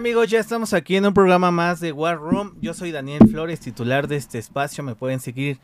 amigos? Ya estamos aquí en un programa más de War Room. Yo soy Daniel Flores, titular de este espacio. Me pueden seguir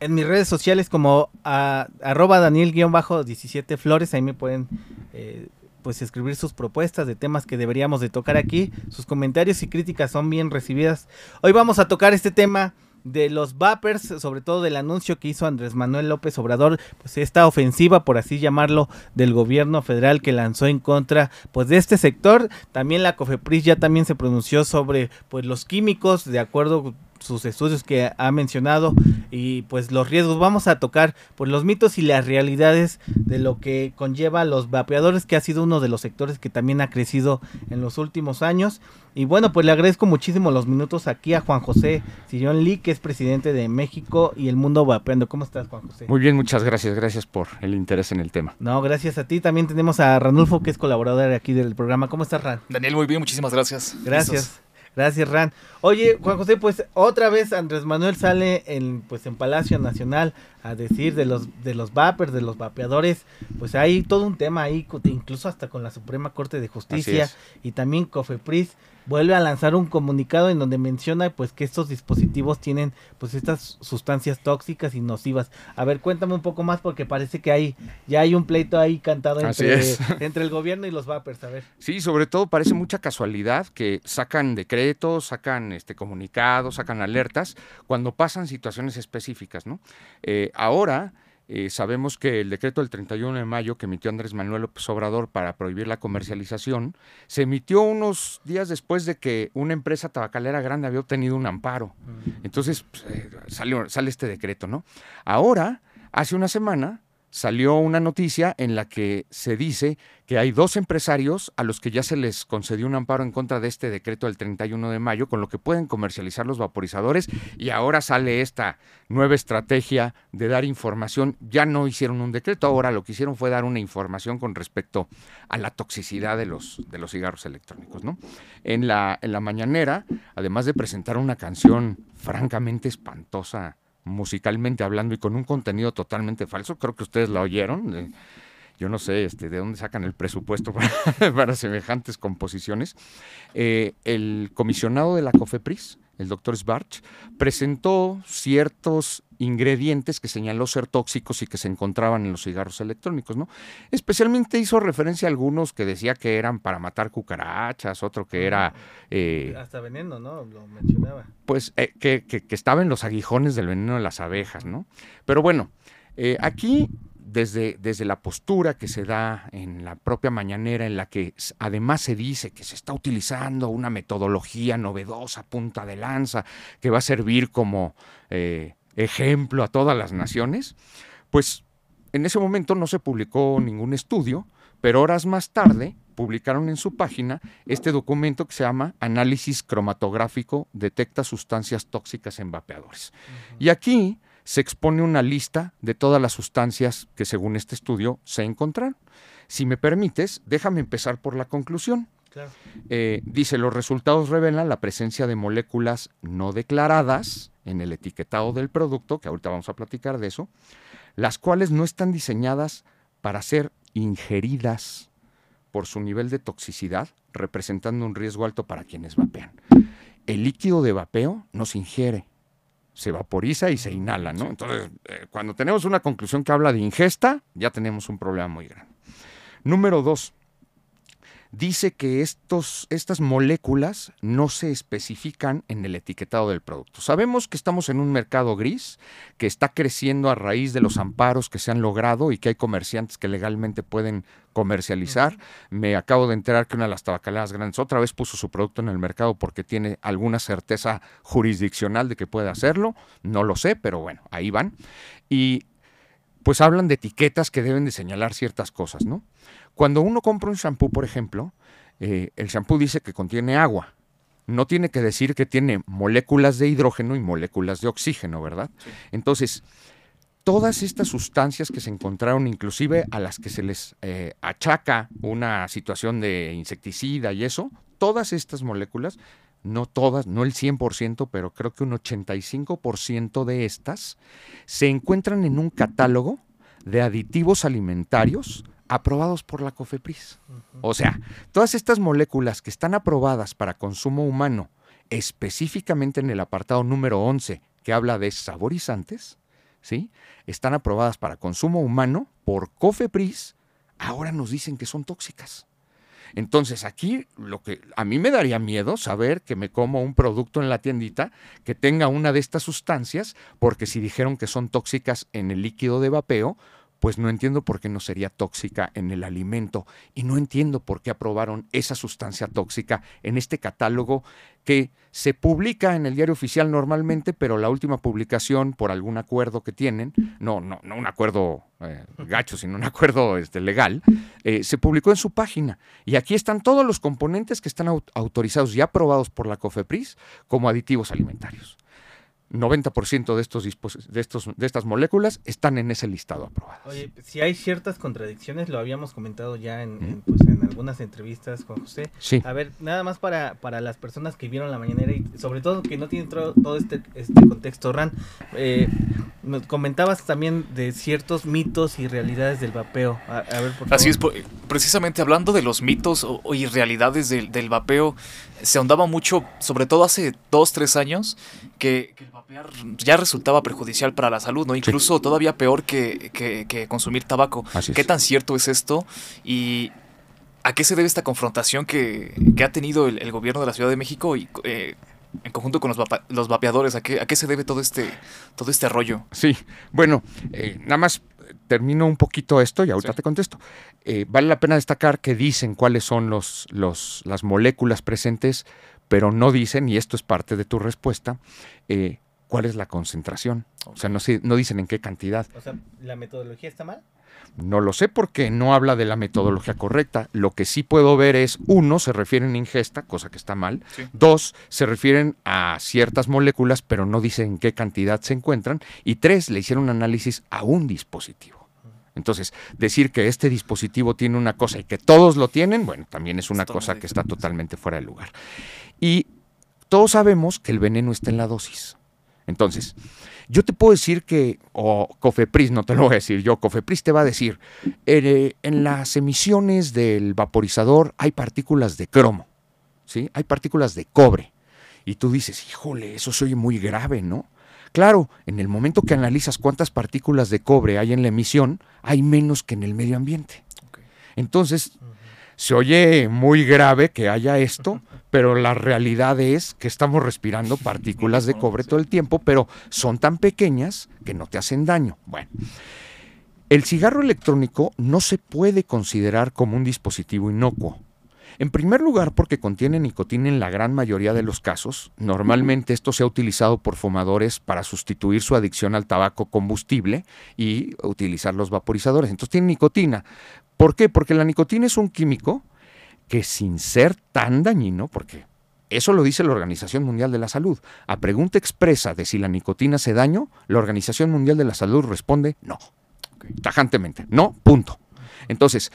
en mis redes sociales como arroba Daniel-17 Flores. Ahí me pueden eh, pues escribir sus propuestas de temas que deberíamos de tocar aquí. Sus comentarios y críticas son bien recibidas. Hoy vamos a tocar este tema de los vapers, sobre todo del anuncio que hizo Andrés Manuel López Obrador, pues esta ofensiva, por así llamarlo, del gobierno federal que lanzó en contra pues de este sector. También la COFEPRIS ya también se pronunció sobre pues los químicos, de acuerdo sus estudios que ha mencionado y pues los riesgos. Vamos a tocar pues los mitos y las realidades de lo que conlleva los vapeadores, que ha sido uno de los sectores que también ha crecido en los últimos años. Y bueno, pues le agradezco muchísimo los minutos aquí a Juan José Sillón Lee, que es presidente de México y el mundo vapeando. ¿Cómo estás, Juan José? Muy bien, muchas gracias. Gracias por el interés en el tema. No, gracias a ti. También tenemos a Ranulfo, que es colaborador aquí del programa. ¿Cómo estás, Ran? Daniel, muy bien, muchísimas gracias. Gracias. Gracias, Ran. Oye, Juan José, pues otra vez Andrés Manuel sale en, pues, en Palacio Nacional a decir de los, de los vapers, de los vapeadores. Pues hay todo un tema ahí, incluso hasta con la Suprema Corte de Justicia y también Cofepris vuelve a lanzar un comunicado en donde menciona pues que estos dispositivos tienen pues estas sustancias tóxicas y nocivas. A ver, cuéntame un poco más porque parece que hay ya hay un pleito ahí cantado entre, entre el gobierno y los vapers, a ver. Sí, sobre todo parece mucha casualidad que sacan decretos, sacan este comunicados, sacan alertas cuando pasan situaciones específicas, ¿no? Eh, ahora eh, sabemos que el decreto del 31 de mayo que emitió Andrés Manuel López Obrador para prohibir la comercialización se emitió unos días después de que una empresa tabacalera grande había obtenido un amparo. Entonces pues, eh, sale este decreto, ¿no? Ahora, hace una semana, salió una noticia en la que se dice que hay dos empresarios a los que ya se les concedió un amparo en contra de este decreto del 31 de mayo, con lo que pueden comercializar los vaporizadores y ahora sale esta nueva estrategia de dar información. Ya no hicieron un decreto, ahora lo que hicieron fue dar una información con respecto a la toxicidad de los, de los cigarros electrónicos. ¿no? En, la, en la mañanera, además de presentar una canción francamente espantosa, musicalmente hablando y con un contenido totalmente falso. Creo que ustedes la oyeron. yo no sé este, de dónde sacan el presupuesto para, semejantes composiciones. Eh, el comisionado de la COFEPRIS, el doctor Sbarch, presentó ciertos ingredientes que señaló ser tóxicos y que se encontraban en los cigarros electrónicos, ¿no? Especialmente hizo referencia a algunos que decía que eran para matar cucarachas, otro que era... Eh, Hasta veneno, ¿no? Lo mencionaba. Pues eh, que, que, que, estaba en los aguijones del veneno de las abejas, ¿no? Pero bueno, eh, aquí desde, desde, la postura que se da en la propia mañanera, en la que además se dice que se está utilizando una metodología novedosa, punta de lanza, que va a servir como ejemplo a todas las naciones, pues en ese momento no se publicó ningún estudio, pero horas más tarde publicaron en su página este documento que se llama Análisis cromatográfico detecta sustancias tóxicas en vapeadores. Y aquí se expone una lista de todas las sustancias que según este estudio se encontraron. Si me permites, déjame empezar por la conclusión. Eh, dice, los resultados revelan la presencia de moléculas no declaradas en el etiquetado del producto, que ahorita vamos a platicar de eso, las cuales no están diseñadas para ser ingeridas por su nivel de toxicidad, representando un riesgo alto para quienes vapean. El líquido de vapeo no se ingiere, se vaporiza y se inhala, ¿no? Entonces, eh, cuando tenemos una conclusión que habla de ingesta, ya tenemos un problema muy grande. Número dos, dice que estos, estas moléculas no se especifican en el etiquetado del producto. Sabemos que estamos en un mercado gris que está creciendo a raíz de los amparos que se han logrado y que hay comerciantes que legalmente pueden comercializar. Me acabo de enterar que una de las tabacaleras grandes otra vez puso su producto en el mercado porque tiene alguna certeza jurisdiccional de que puede hacerlo. No lo sé, pero bueno, ahí van. Y pues hablan de etiquetas que deben de señalar ciertas cosas, ¿no? Cuando uno compra un shampoo, por ejemplo, eh, el shampoo dice que contiene agua. No tiene que decir que tiene moléculas de hidrógeno y moléculas de oxígeno, ¿verdad? Entonces, todas estas sustancias que se encontraron, inclusive a las que se les eh, achaca una situación de insecticida y eso, todas estas moléculas, no todas, no el 100%, pero creo que un 85% de estas se encuentran en un catálogo de aditivos alimentarios aprobados por la COFEPRIS. O sea, todas estas moléculas que están aprobadas para consumo humano, específicamente en el apartado número 11, que habla de saborizantes, ¿sí? Están aprobadas para consumo humano por COFEPRIS, ahora nos dicen que son tóxicas. Entonces aquí lo que a mí me daría miedo saber que me como un producto en la tiendita que tenga una de estas sustancias, porque si dijeron que son tóxicas en el líquido de vapeo, pues no entiendo por qué no sería tóxica en el alimento y no entiendo por qué aprobaron esa sustancia tóxica en este catálogo que se publica en el diario oficial normalmente, pero la última publicación por algún acuerdo que tienen, no, no, no un acuerdo eh, gacho, sino un acuerdo este, legal, eh, se publicó en su página. Y aquí están todos los componentes que están autorizados y aprobados por la COFEPRIS como aditivos alimentarios. 90% de estos, de estos de estas moléculas están en ese listado aprobado. Oye, si hay ciertas contradicciones, lo habíamos comentado ya en, pues, en algunas entrevistas con José. Sí. A ver, nada más para, para las personas que vieron la mañanera y sobre todo que no tienen todo este, este contexto, Ran, eh, nos comentabas también de ciertos mitos y realidades del vapeo. A, ver, por Así es, precisamente hablando de los mitos o, y realidades del, del vapeo, se ahondaba mucho, sobre todo hace dos, tres años, que, el vapear ya resultaba perjudicial para la salud, ¿no? Incluso todavía peor que, consumir tabaco. ¿Qué tan cierto es esto? Y ¿a qué se debe esta confrontación que, ha tenido el, gobierno de la Ciudad de México y eh, en conjunto con los, vapeadores? ¿A qué, ¿A qué se debe todo este, todo este rollo? Sí, bueno, eh, nada más termino un poquito esto y ahorita te contesto. Eh, vale la pena destacar que dicen cuáles son los, los, las moléculas presentes, pero no dicen, y esto es parte de tu respuesta, eh, cuál es la concentración. O sea, no, no dicen en qué cantidad. O sea, ¿la metodología está mal? No lo sé porque no habla de la metodología correcta. Lo que sí puedo ver es, uno, se refieren a ingesta, cosa que está mal. Dos, se refieren a ciertas moléculas, pero no dicen en qué cantidad se encuentran. Y tres, le hicieron un análisis a un dispositivo. Entonces, decir que este dispositivo tiene una cosa y que todos lo tienen, bueno, también es una cosa que está totalmente fuera de lugar. Y todos sabemos que el veneno está en la dosis. Entonces, yo te puedo decir que, o Cofepris, no te lo voy a decir yo, Cofepris te va a decir, eh, en las emisiones del vaporizador hay partículas de cromo, ¿sí? Hay partículas de cobre. Y tú dices, híjole, eso se oye muy grave, ¿no? Claro, en el momento que analizas cuántas partículas de cobre hay en la emisión, hay menos que en el medio ambiente. Entonces, se oye muy grave que haya esto, pero la realidad es que estamos respirando partículas de cobre todo el tiempo, pero son tan pequeñas que no te hacen daño. Bueno, el cigarro electrónico no se puede considerar como un dispositivo inocuo. En primer lugar, porque contiene nicotina en la gran mayoría de los casos. Normalmente esto se ha utilizado por fumadores para sustituir su adicción al tabaco combustible y utilizar los vaporizadores. Entonces tiene nicotina. ¿Por qué? Porque la nicotina es un químico que sin ser tan dañino, porque eso lo dice la Organización Mundial de la Salud. A pregunta expresa de si la nicotina hace daño, la Organización Mundial de la Salud responde no. Tajantemente, no, punto. Entonces,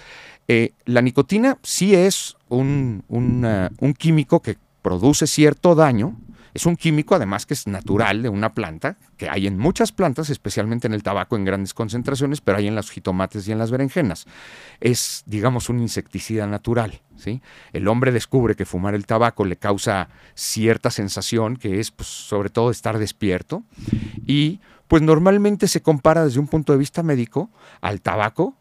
eh, la nicotina sí es un, un químico que produce cierto daño, es un químico además que es natural de una planta, que hay en muchas plantas, especialmente en el tabaco en grandes concentraciones, pero hay en los jitomates y en las berenjenas. Es, digamos, un insecticida natural. ¿sí? El hombre descubre que fumar el tabaco le causa cierta sensación, que es pues, sobre todo estar despierto, y pues normalmente se compara desde un punto de vista médico al tabaco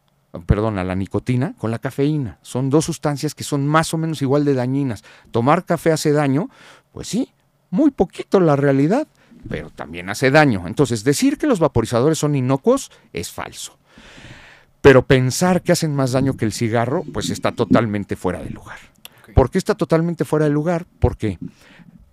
perdón, a la nicotina con la cafeína. Son dos sustancias que son más o menos igual de dañinas. Tomar café hace daño, pues sí, muy poquito la realidad, pero también hace daño. Entonces, decir que los vaporizadores son inocuos es falso. Pero pensar que hacen más daño que el cigarro, pues está totalmente fuera de lugar. ¿Por qué está totalmente fuera de lugar? Porque,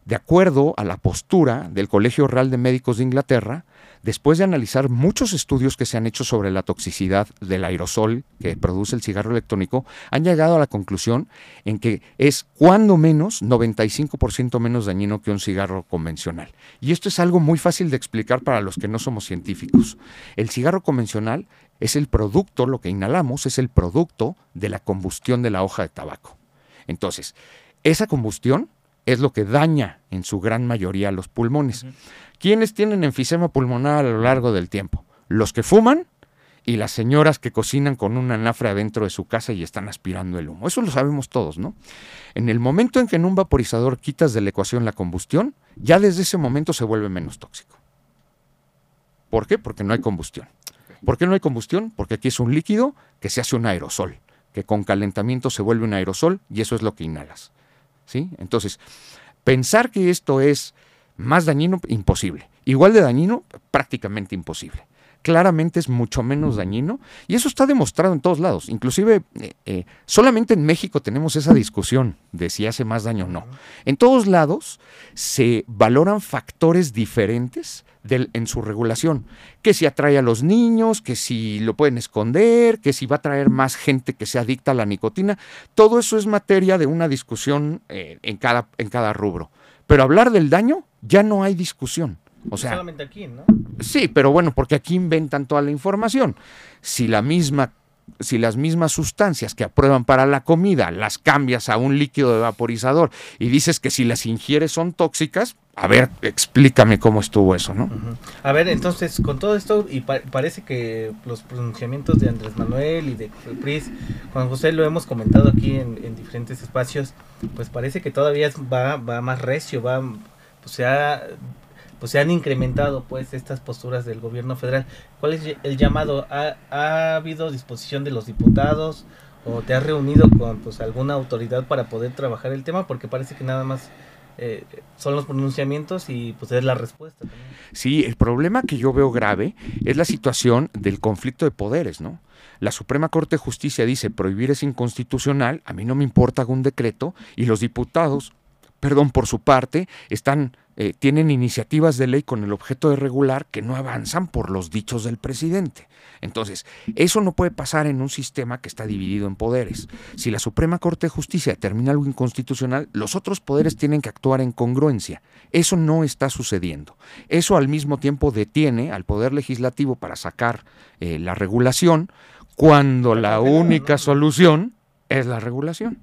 de acuerdo a la postura del Colegio Real de Médicos de Inglaterra, después de analizar muchos estudios que se han hecho sobre la toxicidad del aerosol que produce el cigarro electrónico, han llegado a la conclusión en que es cuando menos 95% menos dañino que un cigarro convencional. Y esto es algo muy fácil de explicar para los que no somos científicos. El cigarro convencional es el producto, lo que inhalamos es el producto de la combustión de la hoja de tabaco. Entonces, esa combustión es lo que daña en su gran mayoría los pulmones. ¿Quiénes tienen enfisema pulmonar a lo largo del tiempo? Los que fuman y las señoras que cocinan con un anafre adentro de su casa y están aspirando el humo. Eso lo sabemos todos, ¿no? En el momento en que en un vaporizador quitas de la ecuación la combustión, ya desde ese momento se vuelve menos tóxico. ¿Por qué? Porque no hay combustión. ¿Por qué no hay combustión? Porque aquí es un líquido que se hace un aerosol, que con calentamiento se vuelve un aerosol y eso es lo que inhalas. ¿Sí? Entonces, pensar que esto es más dañino, imposible. Igual de dañino, prácticamente imposible claramente es mucho menos dañino y eso está demostrado en todos lados. Inclusive eh, eh, solamente en México tenemos esa discusión de si hace más daño o no. En todos lados se valoran factores diferentes en su regulación, que si atrae a los niños, que si lo pueden esconder, que si va a traer más gente que sea adicta a la nicotina, todo eso es materia de una discusión eh, en, cada, en cada rubro. Pero hablar del daño, ya no hay discusión. O sea, solamente aquí, ¿no? Sí, pero bueno, porque aquí inventan toda la información. Si la misma si las mismas sustancias que aprueban para la comida las cambias a un líquido de vaporizador y dices que si las ingieres son tóxicas, a ver, explícame cómo estuvo eso, ¿no? A ver, entonces, con todo esto, y parece que los pronunciamientos de Andrés Manuel y de Pris, Juan José lo hemos comentado aquí en, diferentes espacios, pues parece que todavía va, va más recio, va, o sea, pues se han incrementado pues estas posturas del gobierno federal. ¿Cuál es el llamado? ¿Ha, habido disposición de los diputados o te has reunido con pues alguna autoridad para poder trabajar el tema? Porque parece que nada más eh, son los pronunciamientos y pues es la respuesta. También. Sí, el problema que yo veo grave es la situación del conflicto de poderes, ¿no? La Suprema Corte de Justicia dice prohibir es inconstitucional, a mí no me importa algún decreto, y los diputados, perdón, por su parte, están eh, tienen iniciativas de ley con el objeto de regular que no avanzan por los dichos del presidente. Entonces, eso no puede pasar en un sistema que está dividido en poderes. Si la Suprema Corte de Justicia determina algo inconstitucional, los otros poderes tienen que actuar en congruencia. Eso no está sucediendo. Eso al mismo tiempo detiene al Poder Legislativo para sacar eh, la regulación cuando la única solución es la regulación.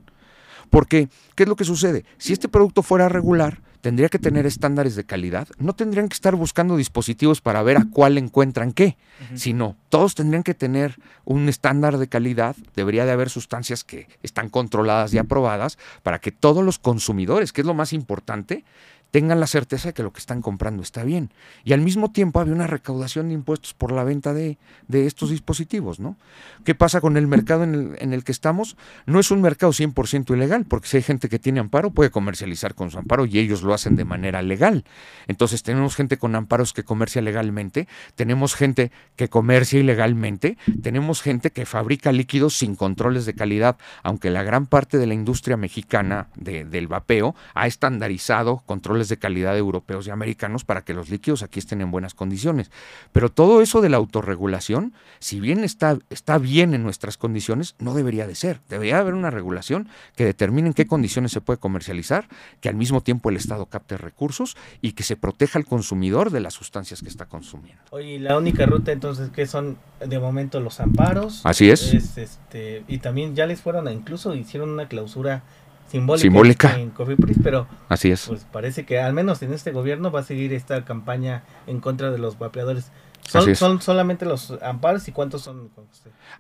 Porque, ¿qué es lo que sucede? Si este producto fuera regular, tendría que tener estándares de calidad. No tendrían que estar buscando dispositivos para ver a cuál encuentran qué, sino todos tendrían que tener un estándar de calidad. Debería de haber sustancias que están controladas y aprobadas para que todos los consumidores, que es lo más importante, tengan la certeza de que lo que están comprando está bien. Y al mismo tiempo había una recaudación de impuestos por la venta de, estos dispositivos, ¿no? ¿Qué pasa con el mercado en el, en el que estamos? No es un mercado 100% ilegal, porque si hay gente que tiene amparo, puede comercializar con su amparo y ellos lo hacen de manera legal. Entonces tenemos gente con amparos que comercia legalmente, tenemos gente que comercia ilegalmente, tenemos gente que fabrica líquidos sin controles de calidad, aunque la gran parte de la industria mexicana del vapeo ha estandarizado controles de calidad europeos y americanos para que los líquidos aquí estén en buenas condiciones. Pero todo eso de la autorregulación, si bien está, está bien en nuestras condiciones, no debería de ser. Debería haber una regulación que determine en qué condiciones se puede comercializar, que al mismo tiempo el Estado capte recursos y que se proteja al consumidor de las sustancias que está consumiendo. Oye, la única ruta entonces que son de momento los amparos. Así es. este, y también ya les fueron a incluso hicieron una clausura simbólica, en Coffee pero así es. Pues parece que al menos en este gobierno va a seguir esta campaña en contra de los vapeadores. Son, son solamente los amparos y cuántos son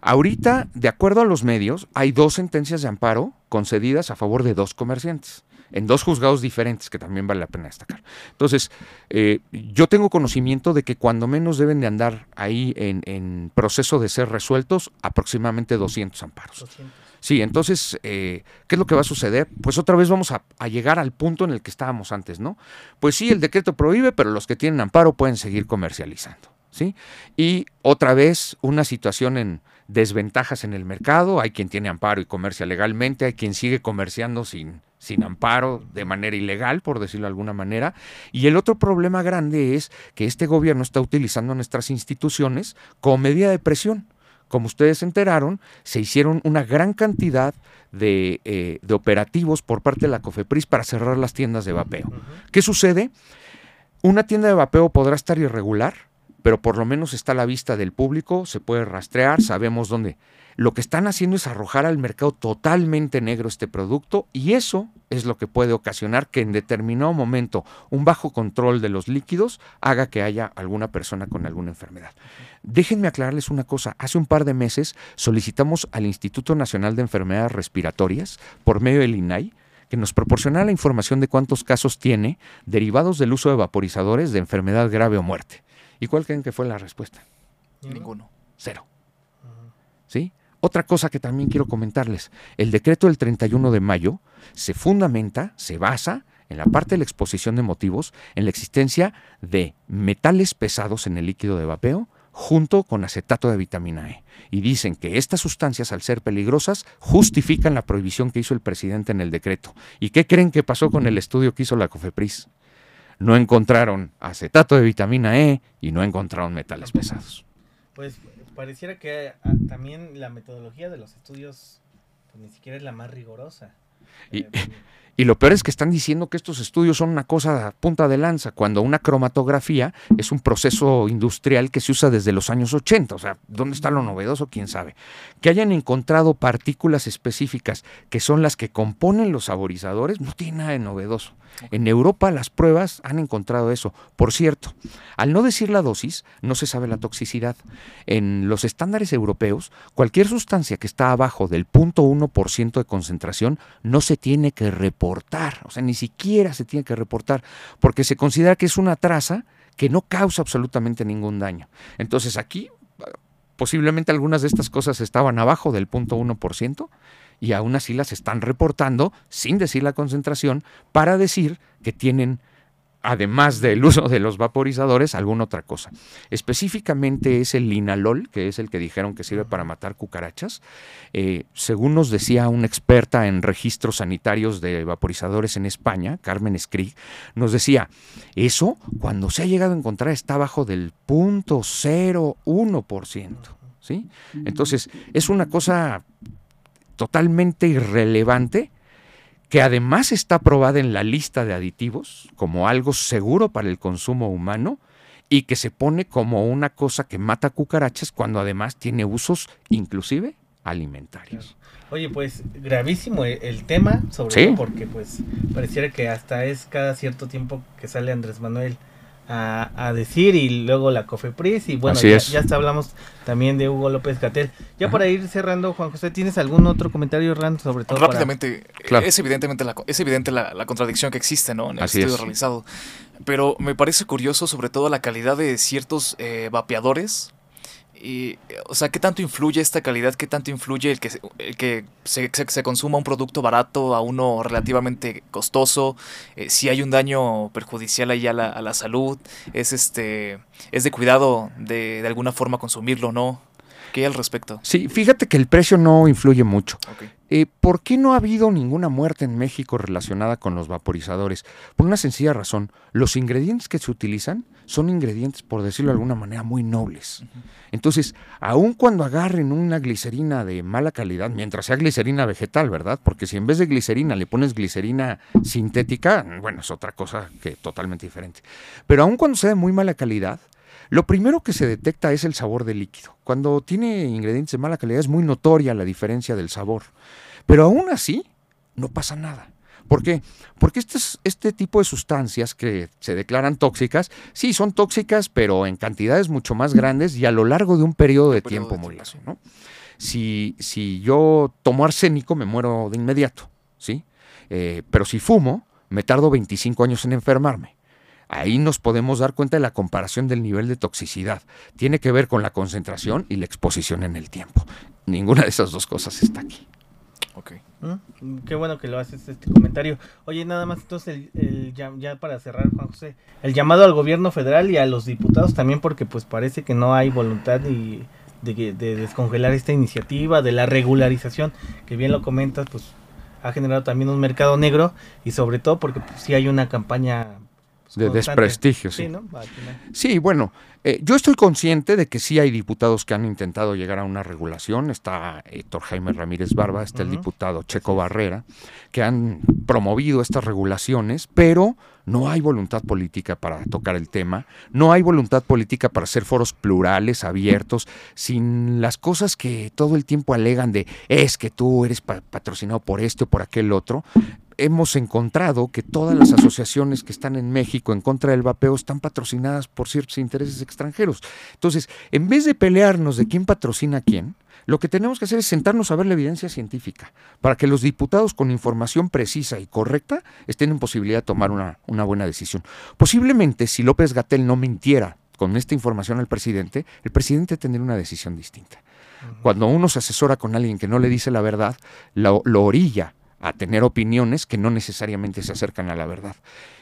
Ahorita, de acuerdo a los medios, hay dos sentencias de amparo concedidas a favor de dos comerciantes en dos juzgados diferentes, que también vale la pena destacar. Entonces, eh, yo tengo conocimiento de que cuando menos deben de andar ahí en, proceso de ser resueltos aproximadamente 200 amparos. 200. Sí, entonces, eh, ¿qué es lo que va a suceder? Pues otra vez vamos a, llegar al punto en el que estábamos antes, ¿no? Pues sí, el decreto prohíbe, pero los que tienen amparo pueden seguir comercializando, ¿sí? Y otra vez una situación en desventajas en el mercado, hay quien tiene amparo y comercia legalmente, hay quien sigue comerciando sin, sin amparo de manera ilegal, por decirlo de alguna manera. Y el otro problema grande es que este gobierno está utilizando nuestras instituciones como medida de presión como ustedes se enteraron, se hicieron una gran cantidad de, eh, operativos por parte de la COFEPRIS para cerrar las tiendas de vapeo. ¿Qué sucede? Una tienda de vapeo podrá estar irregular, pero por lo menos está a la vista del público, se puede rastrear, sabemos dónde. Lo que están haciendo es arrojar al mercado totalmente negro este producto y eso es lo que puede ocasionar que en determinado momento un bajo control de los líquidos haga que haya alguna persona con alguna enfermedad. Déjenme aclararles una cosa. Hace un par de meses solicitamos al Instituto Nacional de Enfermedades Respiratorias, por medio del INAI, que nos proporcionara la información de cuántos casos tiene derivados del uso de vaporizadores de enfermedad grave o muerte. ¿Y cuál creen que fue la respuesta? Ninguno. Cero. ¿Sí? Otra cosa que también quiero comentarles, el decreto del 31 de mayo se fundamenta, se basa en la parte de la exposición de motivos, en la existencia de metales pesados en el líquido de vapeo, junto con acetato de vitamina E. Y dicen que estas sustancias, al ser peligrosas, justifican la prohibición que hizo el presidente en el decreto. ¿Y qué creen que pasó con el estudio que hizo la COFEPRIS? No encontraron acetato de vitamina E y no encontraron metales pesados. Pues pareciera que ah, también la metodología de los estudios pues, ni siquiera es la más rigurosa. Y, eh, y lo peor es que están diciendo que estos estudios son una cosa a punta de lanza, cuando una cromatografía es un proceso industrial que se usa desde los años 80. O sea, ¿dónde está lo novedoso? ¿Quién sabe? Que hayan encontrado partículas específicas que son las que componen los saborizadores, no tiene nada de novedoso. En Europa las pruebas han encontrado eso. Por cierto, al no decir la dosis, no se sabe la toxicidad. En los estándares europeos, cualquier sustancia que está abajo del 0.1% de concentración no se tiene que reportar, o sea, ni siquiera se tiene que reportar, porque se considera que es una traza que no causa absolutamente ningún daño. Entonces aquí posiblemente algunas de estas cosas estaban abajo del 0.1% y aún así las están reportando sin decir la concentración para decir que tienen además del uso de los vaporizadores, alguna otra cosa. Específicamente es el linalol, que es el que dijeron que sirve para matar cucarachas. Eh, según nos decía una experta en registros sanitarios de vaporizadores en España, Carmen Skrig, nos decía, eso cuando se ha llegado a encontrar está bajo del 0.01%. ¿sí? Entonces, es una cosa totalmente irrelevante que además está aprobada en la lista de aditivos como algo seguro para el consumo humano y que se pone como una cosa que mata cucarachas cuando además tiene usos inclusive alimentarios. Oye, pues gravísimo el, tema, sobre todo porque pues pareciera que hasta es cada cierto tiempo que sale Andrés Manuel a, decir y luego la COFEPRIS y bueno, ya, ya, hasta hablamos también de Hugo López Catel. Ya para ir cerrando, Juan José, ¿tienes algún otro comentario, Rand, sobre todo? Rápidamente, es evidentemente la, es evidente la, contradicción que existe ¿no? en el estudio realizado, pero me parece curioso sobre todo la calidad de ciertos eh, vapeadores y, o sea, ¿qué tanto influye esta calidad? ¿Qué tanto influye el que, el que se, se, consuma un producto barato a uno relativamente costoso? Eh, si hay un daño perjudicial ahí a la, a la, salud, ¿es, este, es de cuidado de, de alguna forma consumirlo o no? ¿Qué hay al respecto? Sí, fíjate que el precio no influye mucho. Eh, ¿Por qué no ha habido ninguna muerte en México relacionada con los vaporizadores? Por una sencilla razón, los ingredientes que se utilizan son ingredientes, por decirlo de alguna manera, muy nobles. Entonces, aun cuando agarren una glicerina de mala calidad, mientras sea glicerina vegetal, ¿verdad? Porque si en vez de glicerina le pones glicerina sintética, bueno, es otra cosa que totalmente diferente. Pero aun cuando sea de muy mala calidad, lo primero que se detecta es el sabor del líquido. Cuando tiene ingredientes de mala calidad es muy notoria la diferencia del sabor. Pero aún así, no pasa nada. ¿Por qué? Porque este, este tipo de sustancias que se declaran tóxicas, sí, son tóxicas, pero en cantidades mucho más grandes y a lo largo de un periodo de tiempo muy largo. Si, si yo tomo arsénico, me muero de inmediato, ¿sí? Eh, pero si fumo, me tardo 25 años en enfermarme. Ahí nos podemos dar cuenta de la comparación del nivel de toxicidad. Tiene que ver con la concentración y la exposición en el tiempo. Ninguna de esas dos cosas está aquí. Ok. Mm, qué bueno que lo haces este comentario. Oye, nada más entonces, el, ya, para cerrar, Juan José, el llamado al gobierno federal y a los diputados también, porque pues parece que no hay voluntad de, de descongelar esta iniciativa, de la regularización, que bien lo comentas, pues ha generado también un mercado negro y sobre todo porque pues, sí hay una campaña de constante. desprestigio. Sí, Sí, bueno, eh, yo estoy consciente de que sí hay diputados que han intentado llegar a una regulación. Está Héctor Jaime Ramírez Barba, está el diputado Checo Barrera, que han promovido estas regulaciones, pero no hay voluntad política para tocar el tema, no hay voluntad política para hacer foros plurales, abiertos, sin las cosas que todo el tiempo alegan de es que tú eres pa- patrocinado por este o por aquel otro hemos encontrado que todas las asociaciones que están en México en contra del vapeo están patrocinadas por ciertos intereses extranjeros. Entonces, en vez de pelearnos de quién patrocina a quién, lo que tenemos que hacer es sentarnos a ver la evidencia científica para que los diputados con información precisa y correcta estén en posibilidad de tomar una, una buena decisión. Posiblemente, si López Gatel no mintiera con esta información al presidente, el presidente tendría una decisión distinta. Cuando uno se asesora con alguien que no le dice la verdad, lo, lo orilla a tener opiniones que no necesariamente se acercan a la verdad.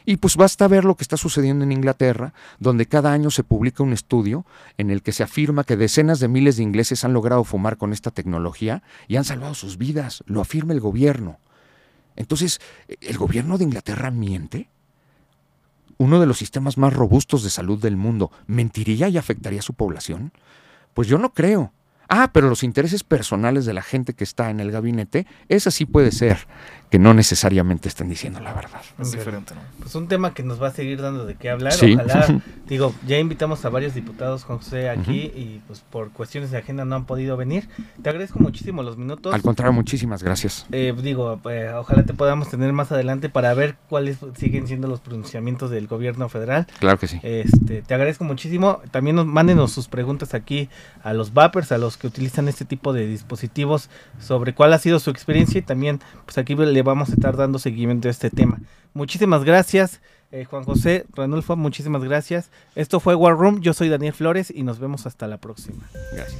Y pues basta ver lo que está sucediendo en Inglaterra, donde cada año se publica un estudio en el que se afirma que decenas de miles de ingleses han logrado fumar con esta tecnología y han salvado sus vidas, lo afirma el gobierno. Entonces, ¿el gobierno de Inglaterra miente? ¿Uno de los sistemas más robustos de salud del mundo mentiría y afectaría a su población? Pues yo no creo. Ah, pero los intereses personales de la gente que está en el gabinete, esa sí puede ser que no necesariamente estén diciendo la verdad. Es diferente, ¿no? Pues un tema que nos va a seguir dando de qué hablar. Sí. Ojalá, digo, ya invitamos a varios diputados, José, aquí y pues por cuestiones de agenda no han podido venir. Te agradezco muchísimo los minutos. Al contrario, muchísimas gracias. Eh, digo, eh, ojalá te podamos tener más adelante para ver cuáles siguen siendo los pronunciamientos del gobierno federal. Claro que sí. Este, te agradezco muchísimo. También nos mándenos sus preguntas aquí a los vapers, a los que utilizan este tipo de dispositivos, sobre cuál ha sido su experiencia y también, pues aquí le vamos a estar dando seguimiento a este tema. Muchísimas gracias, eh, Juan José, Ranulfo, muchísimas gracias. Esto fue War Room, yo soy Daniel Flores y nos vemos hasta la próxima. Gracias.